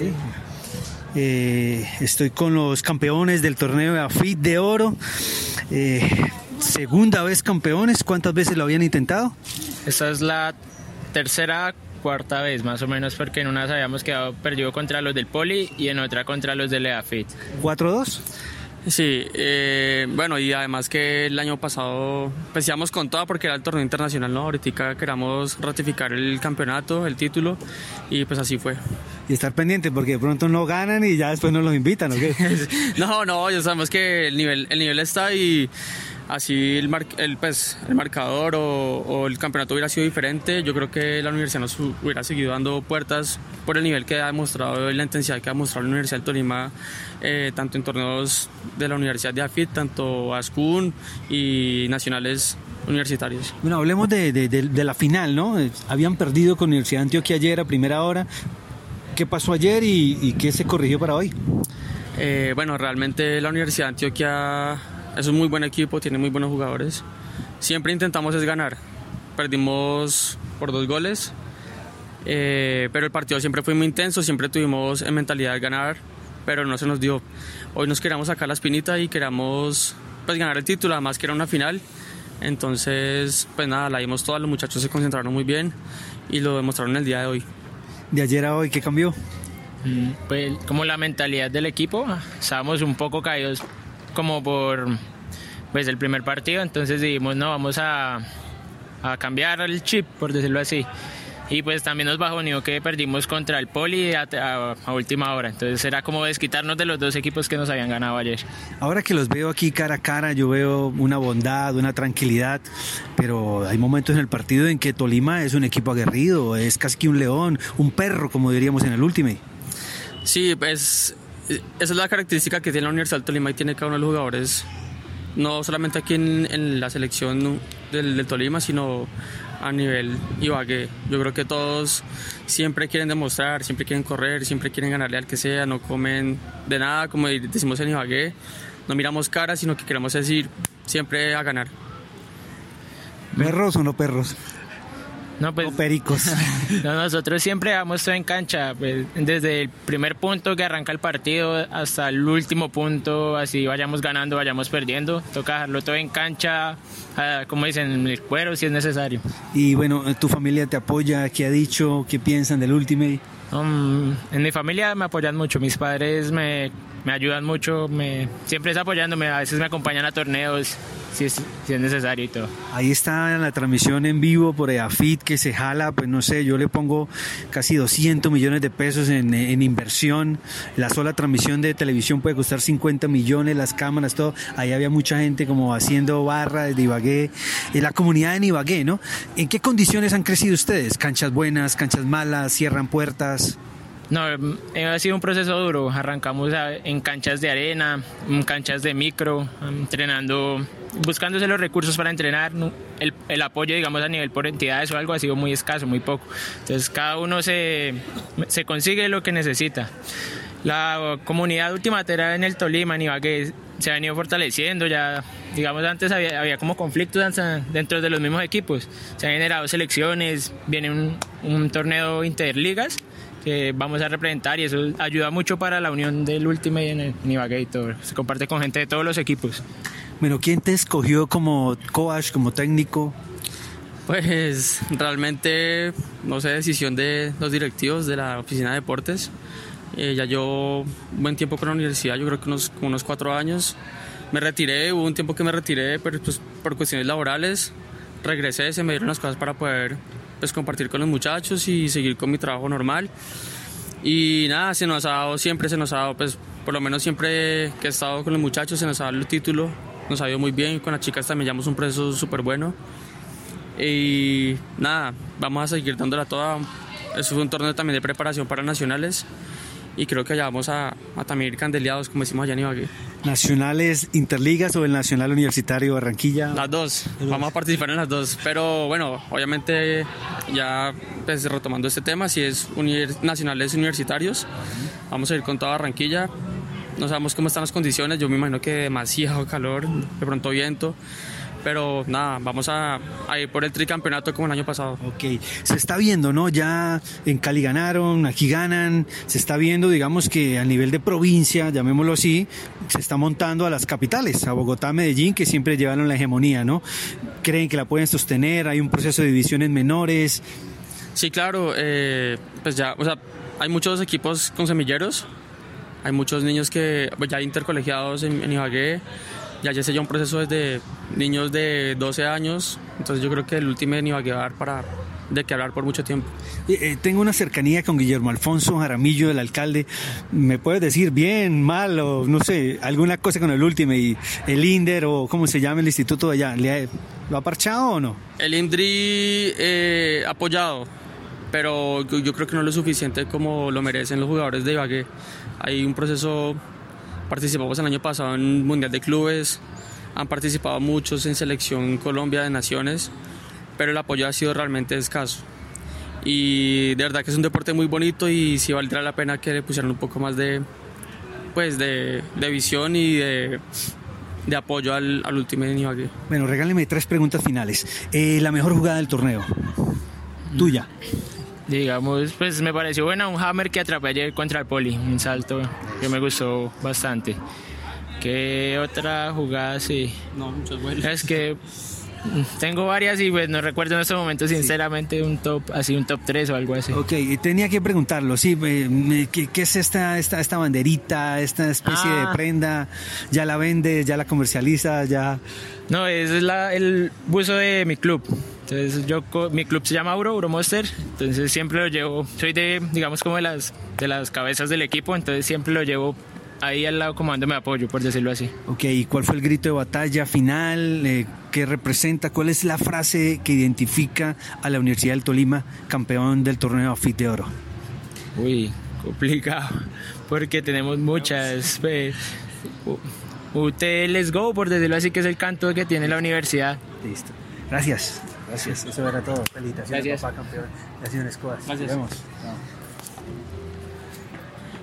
Sí. Eh, estoy con los campeones del torneo de AFIT de oro. Eh, segunda vez campeones, ¿cuántas veces lo habían intentado? Esta es la tercera, cuarta vez más o menos, porque en una habíamos quedado perdido contra los del Poli y en otra contra los del EAFIT. ¿4-2? Sí, eh, bueno, y además que el año pasado empezamos con todo porque era el torneo internacional, ¿no? Ahorita queramos ratificar el campeonato, el título, y pues así fue. Y estar pendiente porque de pronto no ganan y ya después no los invitan, ¿o qué? no, no, ya sabemos que el nivel, el nivel está y así el, el, pues, el marcador o, el campeonato hubiera sido diferente, yo creo que la universidad nos hubiera seguido dando puertas por el nivel que ha demostrado y la intensidad que ha mostrado la Universidad de Tolima, eh, tanto en torneos de la Universidad de AFIT, tanto ASCUN y nacionales universitarios. Bueno, hablemos de, de, la final, ¿no? Habían perdido con Universidad de Antioquia ayer a primera hora. ¿Qué pasó ayer y, qué se corrigió para hoy? Eh, bueno, realmente la Universidad de Antioquia es un muy buen equipo, tiene muy buenos jugadores. Siempre intentamos es ganar. Perdimos por dos goles, eh, pero el partido siempre fue muy intenso, siempre tuvimos en mentalidad de ganar, pero no se nos dio. Hoy nos queríamos sacar la espinita y queríamos pues, ganar el título, además que era una final. Entonces, pues nada, la dimos toda, los muchachos se concentraron muy bien y lo demostraron el día de hoy. ¿De ayer a hoy qué cambió? Mm, pues como la mentalidad del equipo, estábamos un poco caídos como por pues el primer partido, entonces dijimos, no, vamos a, a cambiar el chip, por decirlo así. Y pues también nos bajoneó que perdimos contra el Poli a, a, última hora. Entonces era como desquitarnos de los dos equipos que nos habían ganado ayer. Ahora que los veo aquí cara a cara, yo veo una bondad, una tranquilidad, pero hay momentos en el partido en que Tolima es un equipo aguerrido, es casi que un león, un perro, como diríamos en el último. Sí, pues esa es la característica que tiene la Universidad de Tolima y tiene cada uno de los jugadores, no solamente aquí en, la selección del, Tolima, sino a nivel Ibagué. Yo creo que todos siempre quieren demostrar, siempre quieren correr, siempre quieren ganarle al que sea, no comen de nada, como decimos en Ibagué. No miramos caras, sino que queremos decir siempre a ganar. ¿Perros o no perros? No, pues, pericos. nosotros siempre vamos todo en cancha, pues, desde el primer punto que arranca el partido hasta el último punto, así vayamos ganando, vayamos perdiendo, toca dejarlo todo en cancha, ah, como dicen, en el cuero si es necesario. Y bueno, ¿tu familia te apoya? ¿Qué ha dicho? ¿Qué piensan del Ultimate? Um, en mi familia me apoyan mucho, mis padres me, me ayudan mucho, me, siempre es apoyándome, a veces me acompañan a torneos, si es, si es necesario y todo. Ahí está la transmisión en vivo por EAFIT que se jala, pues no sé, yo le pongo casi 200 millones de pesos en, en inversión. La sola transmisión de televisión puede costar 50 millones, las cámaras, todo. Ahí había mucha gente como haciendo barra de Ibagué, en la comunidad de Ibagué, ¿no? ¿En qué condiciones han crecido ustedes? ¿Canchas buenas, canchas malas, cierran puertas? No, eh, ha sido un proceso duro. Arrancamos en canchas de arena, en canchas de micro, entrenando, buscándose los recursos para entrenar. El, el, apoyo, digamos, a nivel por entidades o algo ha sido muy escaso, muy poco. Entonces, cada uno se, se consigue lo que necesita. La comunidad ultimatera en el Tolima, en Ibagué, se ha venido fortaleciendo. Ya, digamos, antes había, había como conflictos dentro de los mismos equipos. Se han generado selecciones, viene un, un torneo interligas que vamos a representar y eso ayuda mucho para la unión del último en, el Ibagué y todo. Se comparte con gente de todos los equipos. Bueno, ¿quién te escogió como coach, como técnico? Pues realmente, no sé, decisión de los directivos de la oficina de deportes. Eh, ya yo buen tiempo con la universidad, yo creo que unos, unos cuatro años. Me retiré, hubo un tiempo que me retiré, pero pues, por cuestiones laborales regresé, se me dieron las cosas para poder pues compartir con los muchachos y seguir con mi trabajo normal. Y nada, se nos ha dado, siempre se nos ha dado, pues por lo menos siempre que he estado con los muchachos se nos ha dado el título, nos ha ido muy bien, con las chicas también llevamos un proceso súper bueno. Y nada, vamos a seguir dándola toda. Eso fue un torneo también de preparación para nacionales y creo que allá vamos a, también ir candeleados, como decimos allá en Ibagué. ¿Nacionales interligas o el Nacional Universitario Barranquilla? Las dos, vamos a participar en las dos, pero bueno, obviamente ya pues, retomando este tema, si es nacionales universitarios, vamos a ir con toda Barranquilla, no sabemos cómo están las condiciones, yo me imagino que demasiado calor, de pronto viento, Pero nada, vamos a, ir por el tricampeonato como el año pasado. Ok, se está viendo, ¿no? Ya en Cali ganaron, aquí ganan, se está viendo, digamos que a nivel de provincia, llamémoslo así, se está montando a las capitales, a Bogotá, Medellín, que siempre llevaron la hegemonía, ¿no? ¿Creen que la pueden sostener? ¿Hay un proceso de divisiones menores? Sí, claro, eh, pues ya, o sea, hay muchos equipos con semilleros, hay muchos niños que pues, ya intercolegiados en, en Ibagué, ya se ya un proceso desde niños de 12 años, entonces yo creo que el último ni va a quedar para de que hablar por mucho tiempo. Eh, tengo una cercanía con Guillermo Alfonso Jaramillo, el alcalde. ¿Me puedes decir bien, mal o no sé, alguna cosa con el último y el INDER o cómo se llama el instituto de allá? ¿Le ¿Lo ha parchado o no? El INDRI eh, apoyado, pero yo creo que no es lo suficiente como lo merecen los jugadores de Ibagué. Hay un proceso Participamos el año pasado en Mundial de Clubes, han participado muchos en Selección Colombia de Naciones, pero el apoyo ha sido realmente escaso. Y de verdad que es un deporte muy bonito y sí valdrá la pena que le pusieran un poco más de, pues de, visión y de, de apoyo al, al último aquí. Bueno, regáleme tres preguntas finales. Eh, la mejor jugada del torneo, tuya. Digamos, pues me pareció buena un hammer que atrapé ayer contra el poli, un salto que me gustó bastante. ¿Qué otra jugada sí? No, muchas buenas. Es que tengo varias y pues no recuerdo en este momento sinceramente un top, así un top 3 o algo así. Ok, tenía que preguntarlo, sí, ¿qué, es esta, esta, esta banderita, esta especie de ah. prenda? ¿Ya la vende, ya la comercializa, ya...? No, es la, el buzo de mi club. Entonces yo mi club se llama Euro, Monster, entonces siempre lo llevo, soy de digamos como de las de las cabezas del equipo, entonces siempre lo llevo ahí al lado como dándome apoyo, por decirlo así. Ok, ¿y cuál fue el grito de batalla final? Eh, ¿Qué representa? ¿Cuál es la frase que identifica a la Universidad del Tolima campeón del torneo FIT de Oro? Uy, complicado, porque tenemos muchas. Pues, UT Let's Go, por decirlo así, que es el canto que tiene la universidad. Listo. Gracias. Gracias, eso era todo. Felicitaciones, Gracias. papá campeón. Gracias, Escobar. Gracias. Nos vemos.